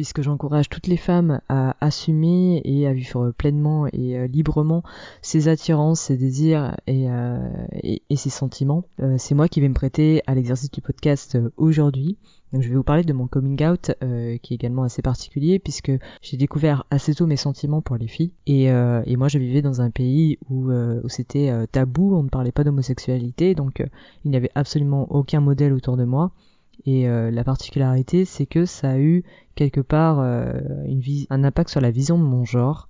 puisque j'encourage toutes les femmes à assumer et à vivre pleinement et euh, librement ses attirances, ses désirs et, et, ses sentiments. c'est moi qui vais me prêter à l'exercice du podcast aujourd'hui. Donc, je vais vous parler de mon coming out qui est également assez particulier puisque j'ai découvert assez tôt mes sentiments pour les filles et, moi je vivais dans un pays où c'était tabou, on ne parlait pas d'homosexualité donc il n'y avait absolument aucun modèle autour de moi et euh, la particularité, c'est que ça a eu quelque part euh, une un impact sur la vision de mon genre.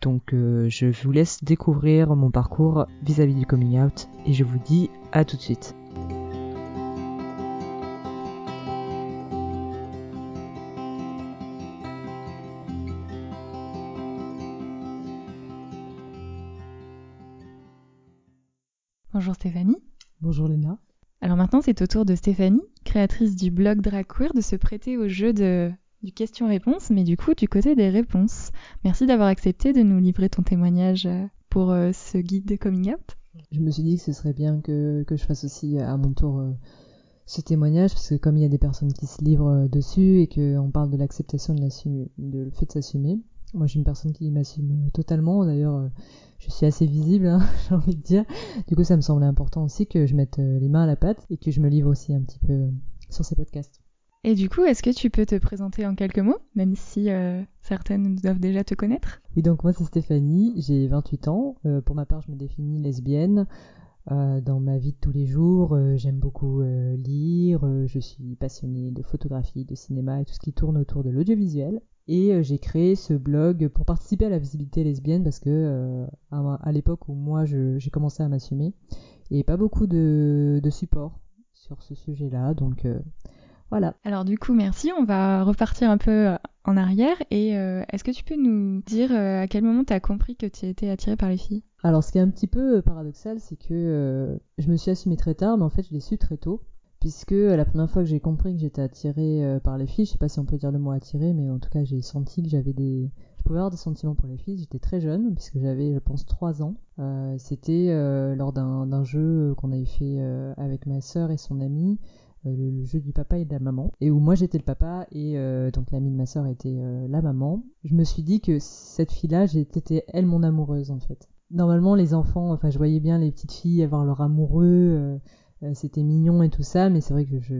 Donc euh, je vous laisse découvrir mon parcours vis-à-vis du coming out et je vous dis à tout de suite. Bonjour Stéphanie. Bonjour Léna. Alors maintenant, c'est au tour de Stéphanie, créatrice du blog Drag Queer, de se prêter au jeu de, du question-réponse, mais du coup du côté des réponses. Merci d'avoir accepté de nous livrer ton témoignage euh, pour euh, ce guide de coming out. Je me suis dit que ce serait bien que, je fasse aussi à mon tour euh, ce témoignage, parce que comme il y a des personnes qui se livrent dessus et qu'on parle de l'acceptation de, de le fait de s'assumer, moi, je suis une personne qui m'assume totalement. D'ailleurs, euh, je suis assez visible, hein, j'ai envie de dire. Du coup, ça me semblait important aussi que je mette euh, les mains à la pâte et que je me livre aussi un petit peu euh, sur ces podcasts. Et du coup, est-ce que tu peux te présenter en quelques mots, même si certaines doivent déjà te connaître? Oui, donc moi c'est Stéphanie, j'ai 28 ans. pour ma part, je me définis lesbienne. Dans ma vie de tous les jours, j'aime beaucoup lire, je suis passionnée de photographie, de cinéma et tout ce qui tourne autour de l'audiovisuel. Et euh, j'ai créé ce blog pour participer à la visibilité lesbienne parce que euh, à, l'époque où moi j'ai commencé à m'assumer, il n'y avait pas beaucoup de, de support sur ce sujet-là. Donc euh, voilà. Alors du coup, merci. On va repartir un peu en arrière. Et est-ce que tu peux nous dire à quel moment tu as compris que tu étais attirée par les filles? Alors ce qui est un petit peu paradoxal, c'est que je me suis assumée très tard, mais en fait je l'ai su très tôt puisque la première fois que j'ai compris que j'étais attirée euh, par les filles, je sais pas si on peut dire le mot attirée, mais en tout cas j'ai senti que j'avais des, je pouvais avoir des sentiments pour les filles. J'étais très jeune, puisque j'avais, je pense, 3 ans. Euh, c'était euh, lors d'un jeu qu'on avait fait avec ma sœur et son amie, le, jeu du papa et de la maman, et où moi j'étais le papa et donc l'amie de ma sœur était la maman. Je me suis dit que cette fille-là, j'étais elle mon amoureuse en fait. Normalement, les enfants, enfin, je voyais bien les petites filles avoir leur amoureux euh, c'était mignon et tout ça, mais c'est vrai que je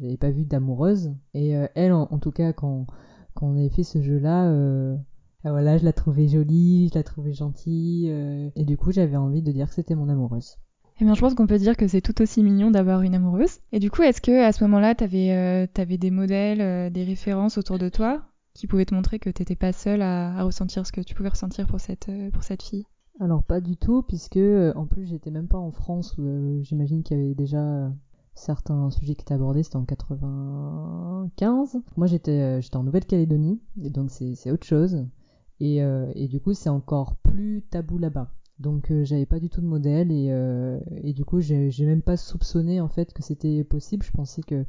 n'avais pas vu d'amoureuse. Et euh, elle, en, tout cas, quand, quand on avait fait ce jeu-là, euh, ah, voilà, je la trouvais jolie, je la trouvais gentille, et du coup, j'avais envie de dire que c'était mon amoureuse. Eh bien, je pense qu'on peut dire que c'est tout aussi mignon d'avoir une amoureuse. Et du coup, est-ce que à ce moment-là, tu avais, des modèles, des références autour de toi qui pouvaient te montrer que tu n'étais pas seule à, ressentir ce que tu pouvais ressentir pour cette, cette fille? Alors pas du tout, puisque euh, en plus j'étais même pas en France où euh, j'imagine qu'il y avait déjà euh, certains sujets qui étaient abordés, c'était en 95. Moi j'étais j'étais en Nouvelle-Calédonie, donc c'est autre chose. Et, et du coup c'est encore plus tabou là-bas. Donc j'avais pas du tout de modèle et, et du coup j'ai même pas soupçonné en fait que c'était possible. Je pensais que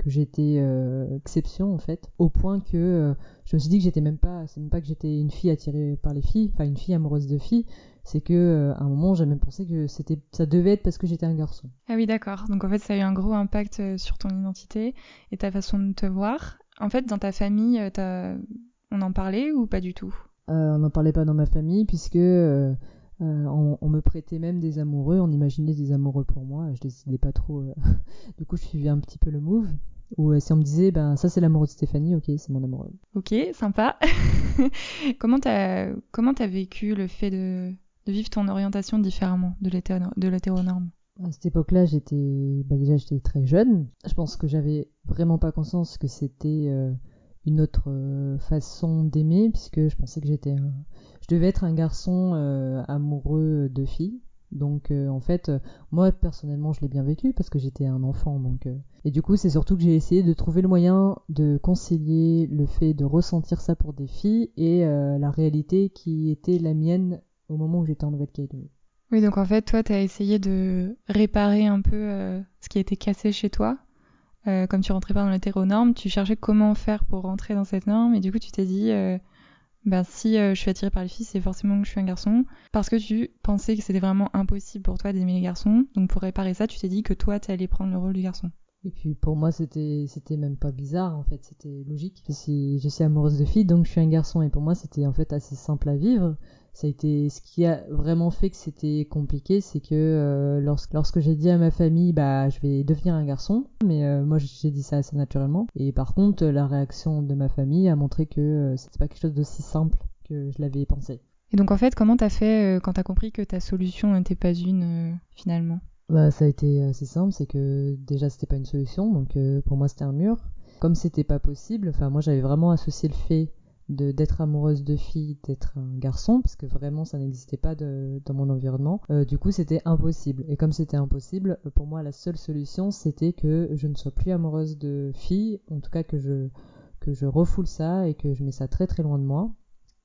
que j'étais euh, exception en fait, au point que euh, je me suis dit que j'étais même pas, c'est même pas que j'étais une fille attirée par les filles, enfin une fille amoureuse de filles, c'est que euh, à un moment j'ai même pensé que c'était, ça devait être parce que j'étais un garçon. Ah oui d'accord, donc en fait ça a eu un gros impact sur ton identité et ta façon de te voir. En fait dans ta famille, on en parlait ou pas du tout? On n'en parlait pas dans ma famille puisque euh, on, me prêtait même des amoureux, on imaginait des amoureux pour moi, je décidais pas trop. Euh, du coup, je suivais un petit peu le move. Ou euh, si on me disait, ben ça c'est l'amoureux de Stéphanie, ok, c'est mon amoureux. Ok, sympa. comment t'as comment as vécu le fait de, vivre ton orientation différemment de l'hétéronorme? À cette époque-là, j'étais bah, déjà j'étais très jeune. Je pense que j'avais vraiment pas conscience que c'était une autre façon d'aimer, puisque je pensais que j'étais je devais être un garçon euh, amoureux de filles. Donc euh, en fait, euh, moi personnellement, je l'ai bien vécu parce que j'étais un enfant. Donc et du coup, c'est surtout que j'ai essayé de trouver le moyen de concilier le fait de ressentir ça pour des filles et la réalité qui était la mienne au moment où j'étais en Nouvelle-Calédonie. Oui, donc en fait, toi, tu as essayé de réparer un peu ce qui a été cassé chez toi. Comme tu rentrais pas dans l'hétéronorme, tu cherchais comment faire pour rentrer dans cette norme et du coup, tu t'es dit ben, si euh, je suis attirée par les filles, c'est forcément que je suis un garçon. Parce que tu pensais que c'était vraiment impossible pour toi d'aimer les garçons. Donc pour réparer ça, tu t'es dit que toi, tu allais prendre le rôle du garçon. Et puis pour moi, c'était c'était même pas bizarre en fait, c'était logique. Je suis amoureuse de filles, donc je suis un garçon. Et pour moi, c'était en fait assez simple à vivre. Ça a été ce qui a vraiment fait que c'était compliqué, c'est que euh, lorsque, lorsque j'ai dit à ma famille, bah je vais devenir un garçon, mais euh, moi j'ai dit ça assez naturellement. Et par contre, la réaction de ma famille a montré que euh, c'était pas quelque chose d'aussi simple que je l'avais pensé. Et donc en fait, comment t'as fait quand t'as compris que ta solution n'était pas une finalement? Bah, ça a été assez simple, c'est que déjà c'était pas une solution, donc pour moi c'était un mur. Comme c'était pas possible, enfin moi j'avais vraiment associé le fait d'être amoureuse de filles, d'être un garçon, parce que vraiment ça n'existait pas dans mon environnement. Euh, du coup c'était impossible. Et comme c'était impossible, euh, pour moi la seule solution c'était que je ne sois plus amoureuse de filles, en tout cas que je que je refoule ça et que je mets ça très très loin de moi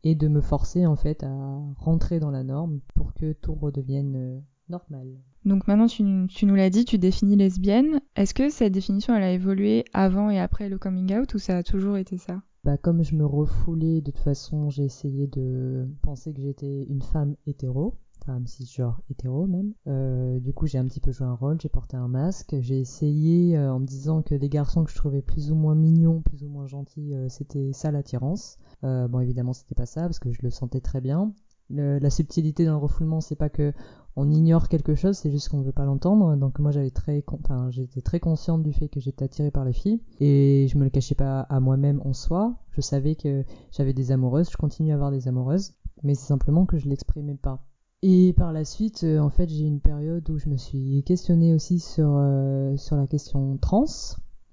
et de me forcer en fait à rentrer dans la norme pour que tout redevienne euh, normal. Donc maintenant, tu nous l'as dit, tu définis lesbienne. Est-ce que cette définition, elle a évolué avant et après le coming out ou ça a toujours été ça? Bah, comme je me refoulais, de toute façon, j'ai essayé de penser que j'étais une femme hétéro, femme cisgenre hétéro même. Euh, du coup, j'ai un petit peu joué un rôle, j'ai porté un masque. J'ai essayé euh, en me disant que les garçons que je trouvais plus ou moins mignons, plus ou moins gentils, euh, c'était ça l'attirance. Bon, évidemment, c'était pas ça parce que je le sentais très bien. La subtilité le refoulement, c'est pas que on ignore quelque chose, c'est juste qu'on ne veut pas l'entendre. Donc moi, j'avais très, j'étais très consciente du fait que j'étais attirée par les filles et je me le cachais pas à moi-même en soi. Je savais que j'avais des amoureuses, je continue à avoir des amoureuses, mais c'est simplement que je l'exprimais pas. Et par la suite, euh, en fait, j'ai une période où je me suis questionnée aussi sur euh, la question trans,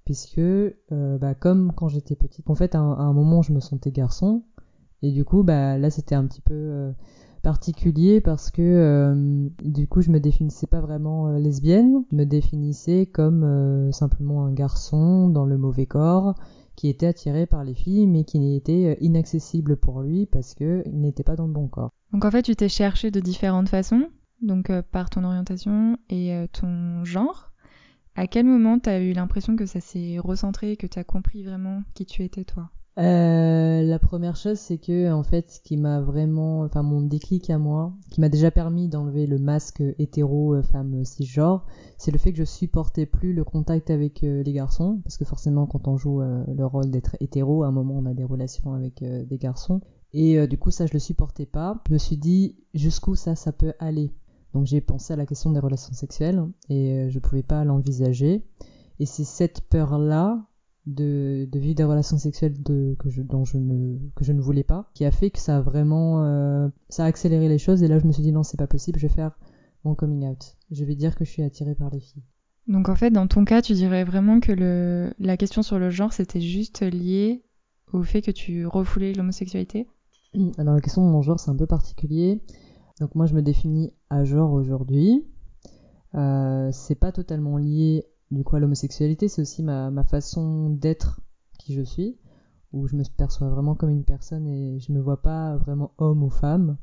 puisque euh, bah, comme quand j'étais petite, en fait, à un moment, je me sentais garçon, et du coup, bah là, c'était un petit peu euh, particulier parce que euh, du coup, je me définissais pas vraiment euh, lesbienne, je me définissais comme simplement un garçon dans le mauvais corps qui était attiré par les filles, mais qui était inaccessible pour lui parce que il n'était pas dans le bon corps. Donc en fait, tu t'es cherché de différentes façons, donc par ton orientation et ton genre. À quel moment t'as eu l'impression que ça s'est recentré, que t'as compris vraiment qui tu étais toi? Euh, la première chose, c'est que en fait, ce qui m'a vraiment, enfin mon déclic à moi, qui m'a déjà permis d'enlever le masque hétéro euh, femme cisgenre, c'est le fait que je supportais plus le contact avec euh, les garçons, parce que forcément, quand on joue le rôle d'être hétéro, à un moment, on a des relations avec des garçons, et du coup, ça, je le supportais pas. Je me suis dit jusqu'où ça, ça peut aller? Donc j'ai pensé à la question des relations sexuelles et je pouvais pas l'envisager. Et c'est cette peur-là de, de vivre des relations sexuelles de, que, je, dont je ne, que je ne voulais pas, qui a fait que ça a vraiment euh, ça a accéléré les choses. Et là, je me suis dit non, c'est pas possible, je vais faire mon coming out. Je vais dire que je suis attirée par les filles. Donc en fait, dans ton cas, tu dirais vraiment que le, la question sur le genre, c'était juste lié au fait que tu refoulais l'homosexualité? Alors la question de mon genre, c'est un peu particulier. Donc moi, je me définis à genre aujourd'hui. Euh, c'est pas totalement lié du coup l'homosexualité, c'est aussi ma, ma façon d'être qui je suis, où je me perçois vraiment comme une personne et je me vois pas vraiment homme ou femme.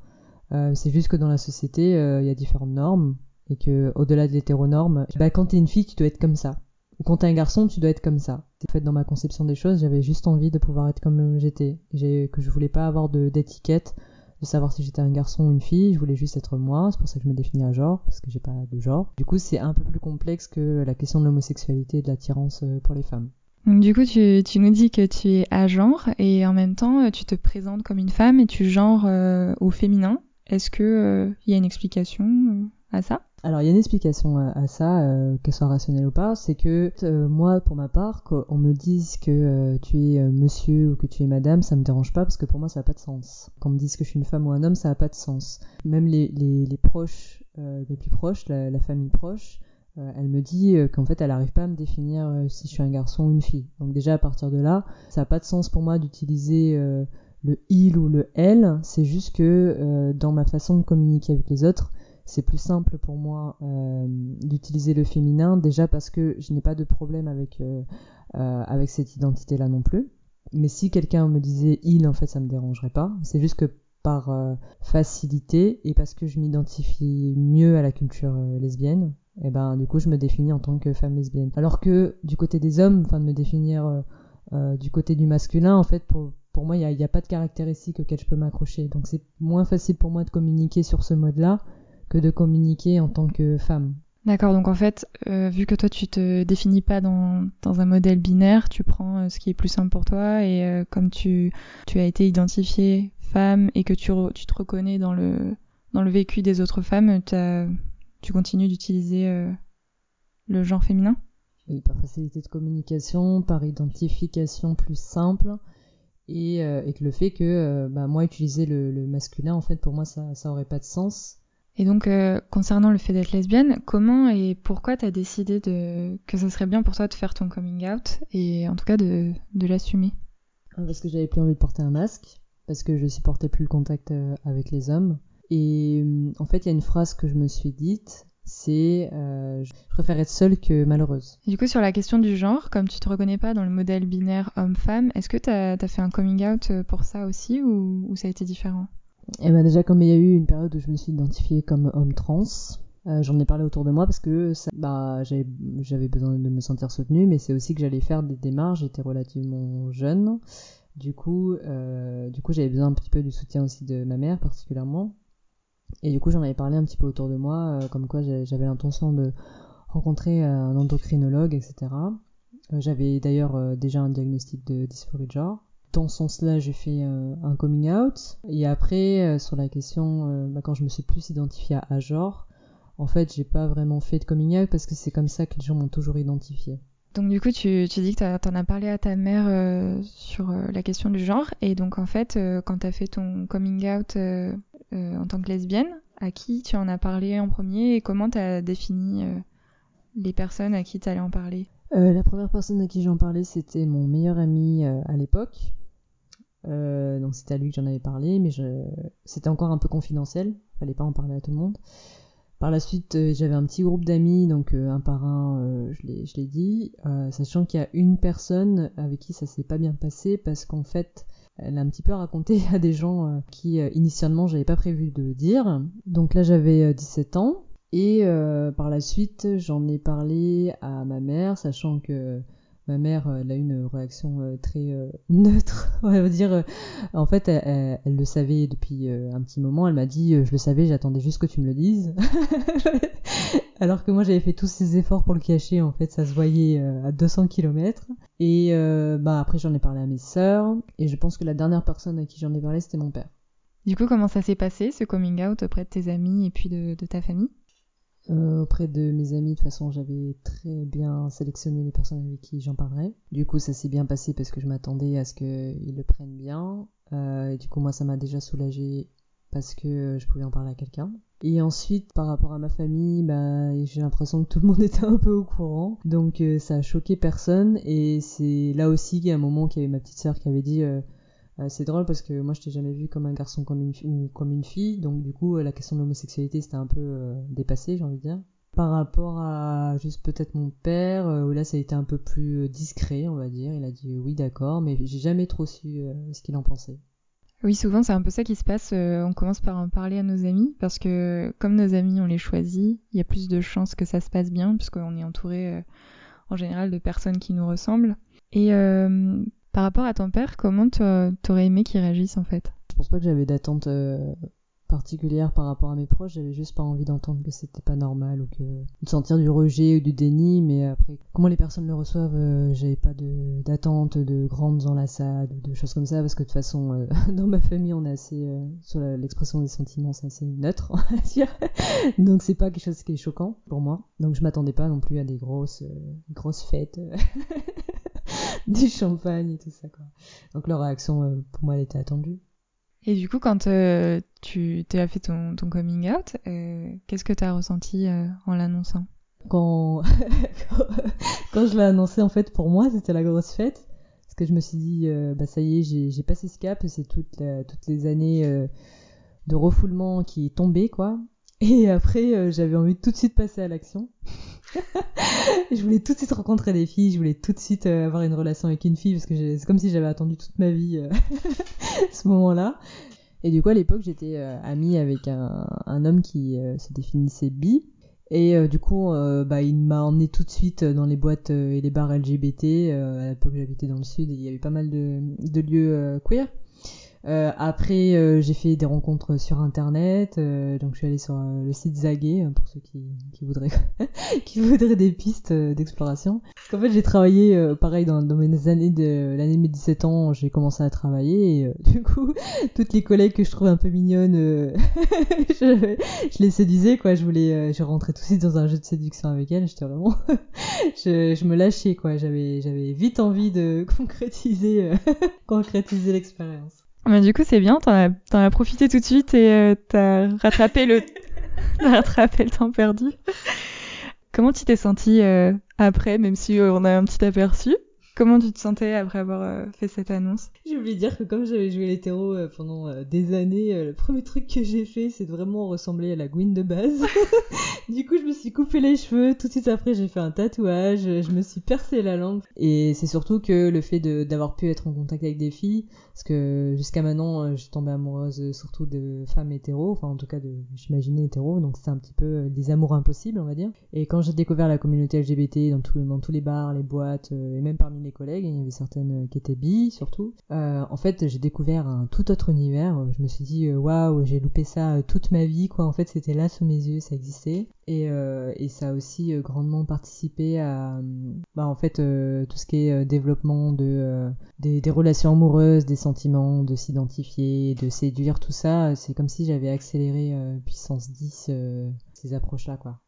Euh, c'est juste que dans la société, euh, il y a différentes normes et que au-delà de l'hétéronorme, bah, quand t'es une fille, tu dois être comme ça. Ou quand t'es un garçon, tu dois être comme ça. En fait, dans ma conception des choses, j'avais juste envie de pouvoir être comme j'étais. Que je voulais pas avoir d'étiquette, de savoir si j'étais un garçon ou une fille. Je voulais juste être moi. C'est pour ça que je me définis à genre, parce que j'ai pas de genre. Du coup, c'est un peu plus complexe que la question de l'homosexualité et de l'attirance euh, pour les femmes. Du coup, tu, nous dis que tu es à genre et en même temps, euh, tu te présentes comme une femme et tu genres euh, au féminin. Est-ce que euh, il y a une explication euh, Alors, il y a une explication à, à ça, euh, qu'elle soit rationnelle ou pas, c'est que euh, moi, pour ma part, qu'on me dise que euh, tu es euh, monsieur ou que tu es madame, ça me dérange pas parce que pour moi, ça n'a pas de sens. Qu'on me dise que je suis une femme ou un homme, ça n'a pas de sens. Même les, proches, euh, les plus proches, la, la famille proche, euh, elle me dit euh, qu'en fait, elle n'arrive pas à me définir euh, si je suis un garçon ou une fille. Donc déjà, à partir de là, ça n'a pas de sens pour moi d'utiliser euh, le il ou le elle. C'est juste que euh, dans ma façon de communiquer avec les autres, c'est plus simple pour moi euh, d'utiliser le féminin déjà parce que je n'ai pas de problème avec euh, euh, cette identité là non plus. Mais si quelqu'un me disait il en fait ça me dérangerait pas. C'est juste que par facilité et parce que je m'identifie mieux à la culture lesbienne et ben du coup je me définis en tant que femme lesbienne. Alors que du côté des hommes enfin de me définir du côté du masculin en fait pour moi il n'y a, a pas de caractéristiques auxquelles je peux m'accrocher. Donc c'est moins facile pour moi de communiquer sur ce mode là que de communiquer en tant que femme. D'accord, donc en fait, euh, vu que toi tu te définis pas dans, dans un modèle binaire, tu prends euh, ce qui est plus simple pour toi et euh, comme tu, tu as été identifiée femme et que tu, tu te reconnais dans le, dans le vécu des autres femmes, tu continues d'utiliser le genre féminin? Oui, par facilité de communication, par identification plus simple et, et que le fait que bah, moi utiliser le, le, masculin, en fait pour moi ça, ça aurait pas de sens et donc, euh, concernant le fait d'être lesbienne, comment et pourquoi tu as décidé de... que ce serait bien pour toi de faire ton coming out et en tout cas de, de l'assumer? Parce que j'avais plus envie de porter un masque, parce que je supportais plus le contact euh, avec les hommes. Et euh, en fait, il y a une phrase que je me suis dite, c'est euh, je préfère être seule que malheureuse. du coup, sur la question du genre, comme tu te reconnais pas dans le modèle binaire homme-femme, est-ce que tu as, as, fait un coming out pour ça aussi ou, ou ça a été différent? Et eh ben déjà comme il y a eu une période où je me suis identifiée comme homme trans, euh, j'en ai parlé autour de moi parce que ça, bah, j'avais besoin de me sentir soutenue, mais c'est aussi que j'allais faire des démarches. J'étais relativement jeune, du coup, euh, du coup j'avais besoin un petit peu du soutien aussi de ma mère particulièrement. Et du coup j'en avais parlé un petit peu autour de moi, euh, comme quoi j'avais l'intention de rencontrer un endocrinologue, etc. J'avais d'ailleurs déjà un diagnostic de dysphorie de genre dans ce sens-là, j'ai fait euh, un coming out. Et après, euh, sur la question, euh, bah, quand je me suis plus identifiée à, genre, en fait, j'ai pas vraiment fait de coming out parce que c'est comme ça que les gens m'ont toujours identifié. Donc du coup, tu, dis que tu en as parlé à ta mère sur la question du genre. Et donc en fait, quand tu as fait ton coming out en tant que lesbienne, à qui tu en as parlé en premier et comment tu as défini les personnes à qui tu allais en parler? La première personne à qui j'en parlais, c'était mon meilleur ami à l'époque, euh, donc c'était à lui que j'en avais parlé, mais c'était encore un peu confidentiel, fallait pas en parler à tout le monde. Par la suite, euh, j'avais un petit groupe d'amis, donc euh, un par un, euh, je l'ai dit, euh, sachant qu'il y a une personne avec qui ça s'est pas bien passé parce qu'en fait, elle a un petit peu raconté à des gens euh, qui initialement j'avais pas prévu de dire. Donc là, j'avais 17 ans. Et par la suite, j'en ai parlé à ma mère, sachant que ma mère, euh, elle a eu une réaction euh, très euh, neutre, on va dire. En fait, elle, le savait depuis un petit moment. Elle m'a dit, je le savais, j'attendais juste que tu me le dises. Alors que moi, j'avais fait tous ces efforts pour le cacher. En fait, ça se voyait à 200 km. Et bah après, j'en ai parlé à mes sœurs. Et je pense que la dernière personne à qui j'en ai parlé, c'était mon père. Du coup, comment ça s'est passé, ce coming out auprès de tes amis et puis de ta famille? Euh, auprès de mes amis, de toute façon, j'avais très bien sélectionné les personnes avec qui j'en parlerais. Du coup, ça s'est bien passé parce que je m'attendais à ce qu'ils le prennent bien. Euh, et du coup, moi, ça m'a déjà soulagé parce que je pouvais en parler à quelqu'un. Et ensuite, par rapport à ma famille, bah, j'ai l'impression que tout le monde était un peu au courant. Donc, euh, ça a choqué personne. Et c'est là aussi qu'il y a un moment qu'il y avait ma petite sœur qui avait dit c'est drôle parce que moi je t'ai jamais vu comme un garçon comme une ou comme une fille, donc du coup la question de l'homosexualité c'était un peu euh, dépassé, j'ai envie de dire. Par rapport à juste peut-être mon père, euh, où là ça a été un peu plus discret, on va dire. Il a dit oui d'accord, mais j'ai jamais trop su ce qu'il en pensait. Oui, souvent c'est un peu ça qui se passe. on commence par en parler à nos amis parce que comme nos amis on les choisit, il y a plus de chances que ça se passe bien puisqu'on est entouré en général de personnes qui nous ressemblent. Et euh, par rapport à ton père, comment t'aurais aimé qu'il réagisse en fait? Je pense pas que j'avais d'attente euh, particulière par rapport à mes proches, j'avais juste pas envie d'entendre que c'était pas normal ou que de sentir du rejet ou du déni, mais après comment les personnes le reçoivent, euh, j'avais pas d'attente de, de, grandes enlaçades ou de choses comme ça. Parce que de toute façon euh, dans ma famille on est assez euh, sur l'expression des sentiments c'est assez neutre on va dire, donc c'est pas quelque chose qui est choquant pour moi, donc je m'attendais pas non plus à des grosses grosses fêtes. du champagne et tout ça quoi. Donc leur réaction pour moi elle était attendue. Et du coup, quand euh, tu as fait ton, ton coming out, euh, qu'est-ce que tu as ressenti euh, en l'annonçant? Quand... quand je l'ai annoncé, en fait, pour moi, c'était la grosse fête. Parce que je me suis dit, euh, bah ça y est, j'ai passé ce cap, c'est toute toutes les années euh, de refoulement qui tombaient, quoi. Et après, euh, j'avais envie de tout de suite passer à l'action. je voulais tout de suite rencontrer des filles, je voulais tout de suite euh, avoir une relation avec une fille parce que c'est comme si j'avais attendu toute ma vie euh, ce moment-là. Et du coup, à l'époque, j'étais euh, amie avec un, homme qui se définissait bi. Et du coup, bah, il m'a emmené tout de suite dans les boîtes et les bars LGBT. à l'époque, j'habitais dans le sud et il y avait pas mal de lieux queer. Euh, après, euh, j'ai fait des rencontres sur Internet. euh, donc, je suis allée sur euh, le site Zaguet euh, pour ceux qui, qui voudraient qui voudraient des pistes euh, d'exploration. Parce qu'en fait, j'ai travaillé euh, pareil dans, mes années de l'année de mes 17 ans. J'ai commencé à travailler et du coup, toutes les collègues que je trouvais un peu mignonnes, je, je les séduisais quoi. Je voulais, je rentrais tout de suite dans un jeu de séduction avec elles. J'étais vraiment, je, je me lâchais quoi. J'avais, j'avais vite envie de concrétiser, concrétiser l'expérience. Mais du coup, c'est bien, t'en as, t'en as profité tout de suite et euh, t'as rattrapé le, t'as rattrapé le temps perdu. Comment tu t'es sentie euh, après, même si euh, on a un petit aperçu? Comment tu te sentais après avoir euh, fait cette annonce? J'ai oublié de dire que comme j'avais joué l'hétéro euh, pendant euh, des années, le premier truc que j'ai fait, c'est de vraiment ressembler à la Gwyn de base. du coup, je me suis coupé les cheveux. Tout de suite après, j'ai fait un tatouage. Je me suis percé la langue. Et c'est surtout que le fait d'avoir pu être en contact avec des filles, parce que jusqu'à maintenant, je suis tombée amoureuse surtout de femmes hétéros, enfin en tout cas de, j'imaginais hétéros, donc c'était un petit peu des amours impossibles, on va dire. Et quand j'ai découvert la communauté LGBT dans, tout- dans tous les bars, les boîtes, et même parmi les collègues, il y avait certaines qui étaient bi surtout, euh, en fait j'ai découvert un tout autre univers. Je me suis dit, euh, waouh, j'ai loupé ça euh, toute ma vie, quoi. En fait, c'était là sous mes yeux, ça existait. Et, ça a aussi grandement participé à, bah, en fait, tout ce qui est développement de, des, des relations amoureuses, des sentiments, de s'identifier, de séduire, tout ça. C'est comme si j'avais accéléré puissance 10 euh, ces approches-là, quoi.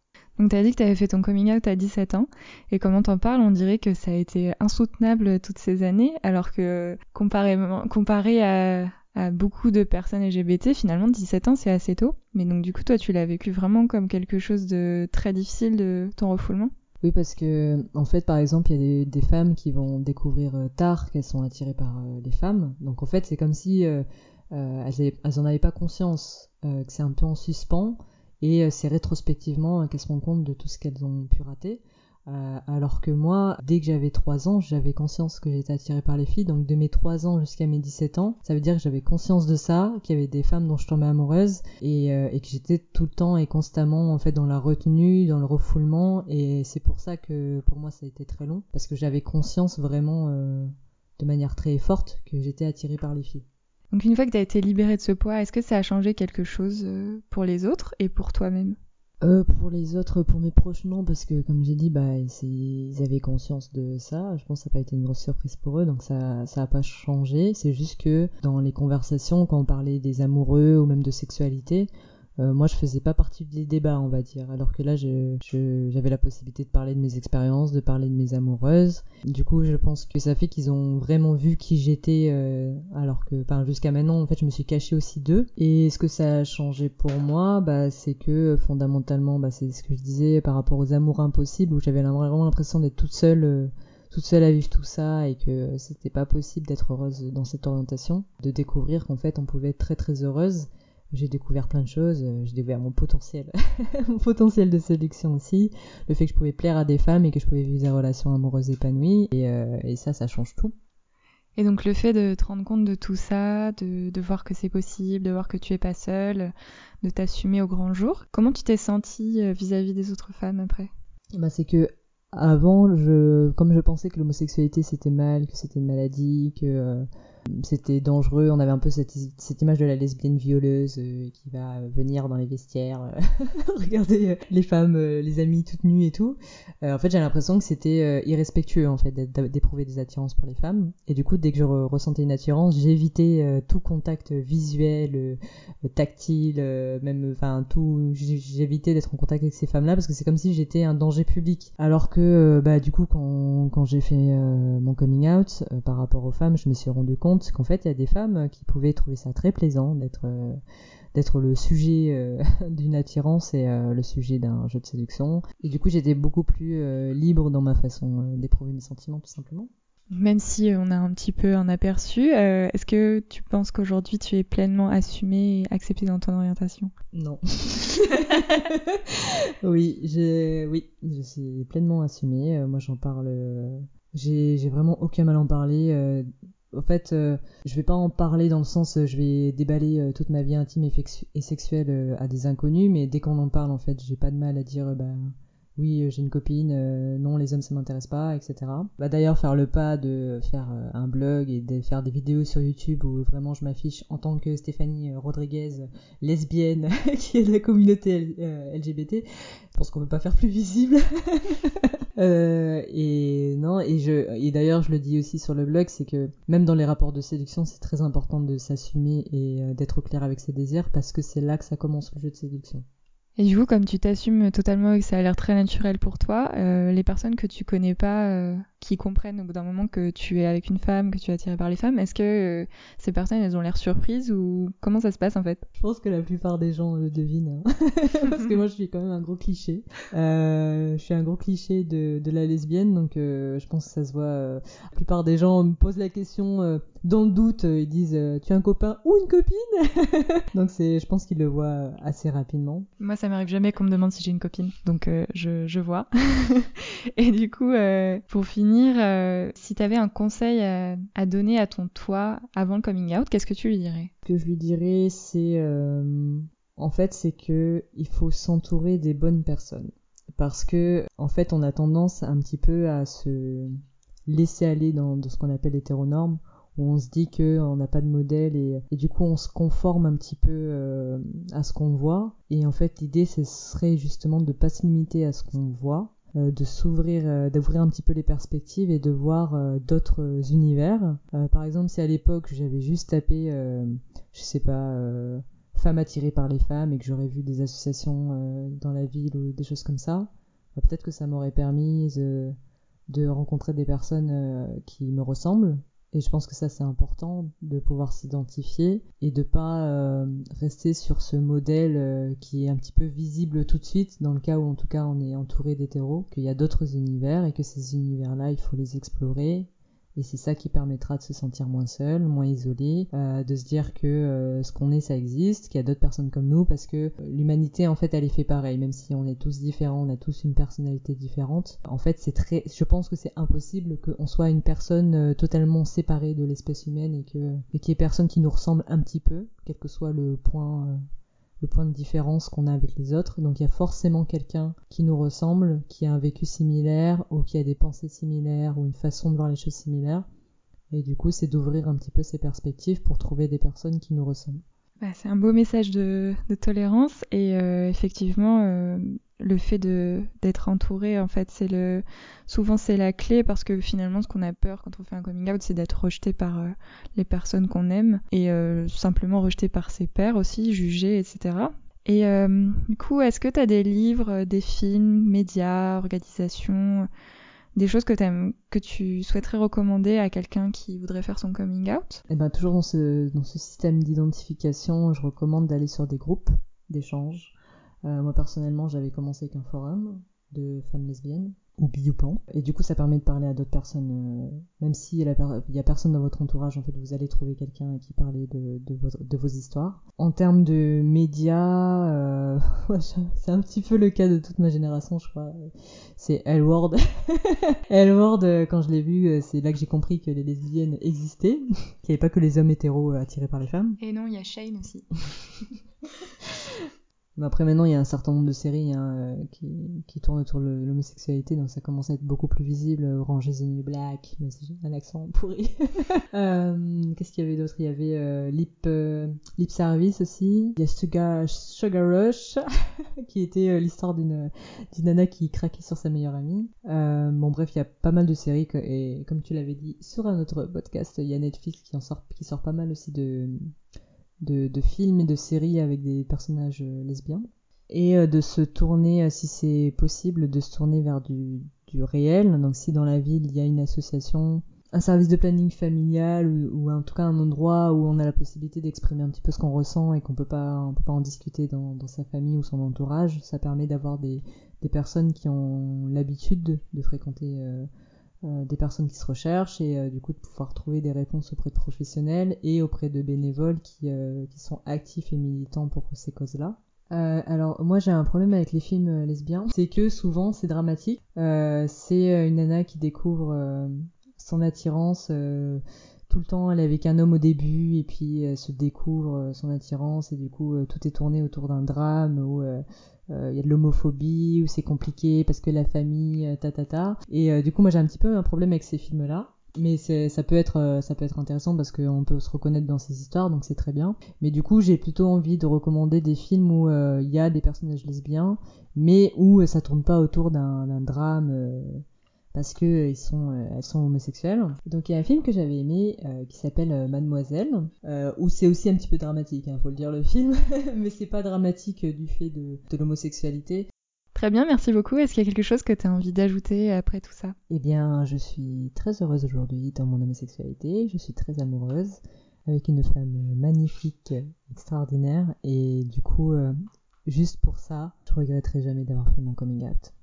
Donc t'as dit que t'avais fait ton coming out à 17 ans, et comment t'en parles, on dirait que ça a été insoutenable toutes ces années, alors que comparément, comparé à, beaucoup de personnes LGBT, finalement 17 ans c'est assez tôt. Mais donc du coup toi tu l'as vécu vraiment comme quelque chose de très difficile de ton refoulement? Oui, parce que, en fait, par exemple, il y a des, femmes qui vont découvrir euh, tard qu'elles sont attirées par euh, les femmes. Donc, en fait, c'est comme si euh, elles, avaient- elles en avaient pas conscience, que c'est un peu en suspens, et euh, c'est rétrospectivement euh, qu'elles se rendent compte de tout ce qu'elles ont pu rater. Euh, alors que moi, dès que j'avais 3 ans, j'avais conscience que j'étais attirée par les filles. Donc de mes 3 ans jusqu'à mes 17 ans, ça veut dire que j'avais conscience de ça, qu'il y avait des femmes dont je tombais amoureuse et, que j'étais tout le temps et constamment en fait dans la retenue, dans le refoulement. Et c'est pour ça que pour moi ça a été très long parce que j'avais conscience vraiment de manière très forte que j'étais attirée par les filles. Donc une fois que t'as été libérée de ce poids, est-ce que ça a changé quelque chose euh, pour les autres et pour toi-même? Euh, pour les autres, pour mes proches, non, parce que comme j'ai dit, bah, ils avaient conscience de ça. Je pense que ça n'a pas été une grosse surprise pour eux, donc ça, ça a pas changé. C'est juste que dans les conversations, quand on parlait des amoureux ou même de sexualité, euh, moi je faisais pas partie des débats, on va dire. Alors que là, j'avais la possibilité de parler de mes expériences, de parler de mes amoureuses. Du coup, je pense que ça fait qu'ils ont vraiment vu qui j'étais, euh, alors que, jusqu'à maintenant, en fait, je me suis cachée aussi d'eux. Et ce que ça a changé pour moi, bah, c'est que fondamentalement, bah, c'est ce que je disais par rapport aux amours impossibles, où j'avais vraiment l'impression d'être toute seule. euh, toute seule à vivre tout ça et que c'était pas possible d'être heureuse dans cette orientation, de découvrir qu'en fait on pouvait être très très heureuse. J'ai découvert plein de choses, euh, j'ai découvert mon potentiel, mon potentiel de séduction aussi, le fait que je pouvais plaire à des femmes et que je pouvais vivre des relations amoureuses épanouies et, euh, et ça, ça change tout. Et donc le fait de te rendre compte de tout ça, de, de voir que c'est possible, de voir que tu es pas seule, de t'assumer au grand jour, comment tu t'es sentie euh, vis-à-vis des autres femmes après? Bah, c'est que avant, je, comme je pensais que l'homosexualité c'était mal, que c'était une maladie, que c'était dangereux, on avait un peu cette, image de la lesbienne violeuse euh, qui va venir dans les vestiaires, euh, regarder euh, les femmes, les amis toutes nues et tout. En fait, j'ai l'impression que c'était irrespectueux en fait d'éprouver des attirances pour les femmes. Et du coup, dès que je re- ressentais une attirance, j'évitais tout contact visuel, tactile, même, enfin tout, j'évitais d'être en contact avec ces femmes-là parce que c'est comme si j'étais un danger public. Alors que, bah, du coup, quand, j'ai fait mon coming out par rapport aux femmes, je me suis rendu compte qu'en fait, il y a des femmes qui pouvaient trouver ça très plaisant d'être euh, d'être le sujet euh, d'une attirance et euh, le sujet d'un jeu de séduction. Et du coup, j'étais beaucoup plus euh, libre dans ma façon euh, d'éprouver mes sentiments, tout simplement. Même si on a un petit peu un aperçu, euh, est-ce que tu penses qu'aujourd'hui tu es pleinement assumée et acceptée dans ton orientation? Non. oui, j'ai, oui, je suis pleinement assumée. Euh, moi, j'en parle. euh, J'ai, j'ai vraiment aucun mal à en parler. En fait, euh, je vais pas en parler dans le sens, euh, je vais déballer euh, toute ma vie intime et, sexuelle euh, à des inconnus, mais dès qu'on en parle, en fait, j'ai pas de mal à dire, bah, oui, j'ai une copine, non, les hommes ça m'intéresse pas, etc. Bah d'ailleurs faire le pas de faire un blog et de faire des vidéos sur YouTube où vraiment je m'affiche en tant que Stéphanie Rodriguez, lesbienne qui est de la communauté LGBT, je pense qu'on peut pas faire plus visible. et non, et et d'ailleurs je le dis aussi sur le blog, c'est que même dans les rapports de séduction, c'est très important de s'assumer et d'être au clair avec ses désirs parce que c'est là que ça commence le jeu de séduction. Et du coup, comme tu t'assumes totalement et que ça a l'air très naturel pour toi, euh, les personnes que tu connais pas, euh, qui comprennent au bout d'un moment que tu es avec une femme, que tu es attiré par les femmes, est-ce que euh, ces personnes, elles ont l'air surprises ou comment ça se passe en fait? Je pense que la plupart des gens le devinent, hein. parce que moi je suis quand même un gros cliché. je suis un gros cliché de, de la lesbienne, donc je pense que ça se voit. la plupart des gens me posent la question dans le doute, ils disent tu as un copain ou une copine? Donc c'est, je pense qu'ils le voient assez rapidement. Moi ça m'arrive jamais qu'on me demande si j'ai une copine, donc je, je vois. Et du coup, pour finir euh, si tu avais un conseil à, donner à ton toi avant le coming out, qu'est-ce que tu lui dirais? Ce que je lui dirais, c'est euh, en fait, c'est que il faut s'entourer des bonnes personnes, parce que en fait, on a tendance un petit peu à se laisser aller dans, ce qu'on appelle l'hétéronorme où on se dit qu'on n'a pas de modèle et, du coup on se conforme un petit peu euh, à ce qu'on voit. Et en fait l'idée ce serait justement de pas se limiter à ce qu'on voit. euh, de s'ouvrir, euh, d'ouvrir un petit peu les perspectives et de voir euh, d'autres univers. par exemple, si à l'époque j'avais juste tapé, je sais pas, femmes attirées par les femmes et que j'aurais vu des associations dans la ville ou des choses comme ça, bah, peut-être que ça m'aurait permis de rencontrer des personnes qui me ressemblent et je pense que ça c'est important de pouvoir s'identifier et de pas euh, rester sur ce modèle euh, qui est un petit peu visible tout de suite dans le cas où en tout cas on est entouré d'hétéros, qu'il y a d'autres univers et que ces univers-là il faut les explorer et c'est ça qui permettra de se sentir moins seul, moins isolé, euh, de se dire que euh, ce qu'on est, ça existe, qu'il y a d'autres personnes comme nous, parce que l'humanité, en fait, elle est fait pareil, même si on est tous différents, on a tous une personnalité différente. En fait, c'est très, je pense que c'est impossible qu'on soit une personne euh, totalement séparée de l'espèce humaine et que, et qu'il y ait personne qui nous ressemble un petit peu, quel que soit le point le point de différence qu'on a avec les autres. Donc il y a forcément quelqu'un qui nous ressemble, qui a un vécu similaire ou qui a des pensées similaires ou une façon de voir les choses similaires. Et du coup, c'est d'ouvrir un petit peu ses perspectives pour trouver des personnes qui nous ressemblent. Bah, c'est un beau message de, tolérance et euh, effectivement, euh, le fait de d'être entouré en fait c'est le souvent c'est la clé parce que finalement ce qu'on a peur quand on fait un coming out c'est d'être rejeté par euh, les personnes qu'on aime et euh, simplement rejeté par ses pairs aussi jugé etc et euh, du coup est-ce que tu as des livres des films médias organisations des choses que, aimes, que tu souhaiterais recommander à quelqu'un qui voudrait faire son coming out? Eh ben toujours dans ce, dans ce système d'identification, je recommande d'aller sur des groupes d'échange euh, moi personnellement, j'avais commencé avec un forum de femmes lesbiennes ou bi Et du coup, ça permet de parler à d'autres personnes. Euh, même s'il y, a personne dans votre entourage, en fait, vous allez trouver quelqu'un qui parler de, de, vos, histoires. En termes de médias, euh, c'est un petit peu le cas de toute ma génération, je crois. C'est Elward. Elward, quand je l'ai vu, c'est là que j'ai compris que les lesbiennes existaient, qu'il n'y avait pas que les hommes hétéros attirés par les femmes. Et non, il y a Shane aussi. Après maintenant il y a un certain nombre de séries hein, euh, qui, qui tournent autour de l'homosexualité donc ça commence à être beaucoup plus visible. Orange is the Black, mais j'ai un accent pourri. euh, Qu'est-ce qu'il y avait d'autre? Il y avait euh, Lip, Lip Service aussi. Il y a Sugar, Sugar Rush qui était l'histoire d'une nana qui craquait sur sa meilleure amie. bon bref il y a pas mal de séries et comme tu l'avais dit sur un autre podcast il y a Netflix qui en sort qui sort pas mal aussi de de, films et de séries avec des personnages euh, lesbiens. Et euh, de se tourner, euh, si c'est possible, de se tourner vers du, réel. Donc si dans la ville il y a une association, un service de planning familial ou, en tout cas un endroit où on a la possibilité d'exprimer un petit peu ce qu'on ressent et qu'on peut pas on peut pas en discuter dans, sa famille ou son entourage ça permet d'avoir des, personnes qui ont l'habitude de fréquenter des personnes qui se recherchent et euh, du coup de pouvoir trouver des réponses auprès de professionnels et auprès de bénévoles qui, euh, qui sont actifs et militants pour ces causes-là. alors moi j'ai un problème avec les films lesbiens, c'est que souvent c'est dramatique. c'est une nana qui découvre son attirance tout le temps elle est avec un homme au début et puis elle se découvre son attirance et du coup tout est tourné autour d'un drame où il y a de l'homophobie où c'est compliqué parce que la famille ta ta ta. Et du coup moi j'ai un petit peu un problème avec ces films là mais ça peut être ça peut être intéressant parce qu'on peut se reconnaître dans ces histoires donc c'est très bien. Mais du coup j'ai plutôt envie de recommander des films où il y a des personnages lesbiens mais où ça tourne pas autour d'un drame parce que ils sont, elles sont homosexuelles. Donc il y a un film que j'avais aimé qui s'appelle Mademoiselle, où c'est aussi un petit peu dramatique, il faut le dire le film, mais c'est pas dramatique du fait de, de l'homosexualité. Très bien, merci beaucoup. Est-ce qu'il y a quelque chose que tu as envie d'ajouter après tout ça? Eh bien, je suis très heureuse aujourd'hui dans mon homosexualité. Je suis très amoureuse avec une femme magnifique, extraordinaire. Et du coup, juste pour ça, je regretterai jamais d'avoir fait mon coming out.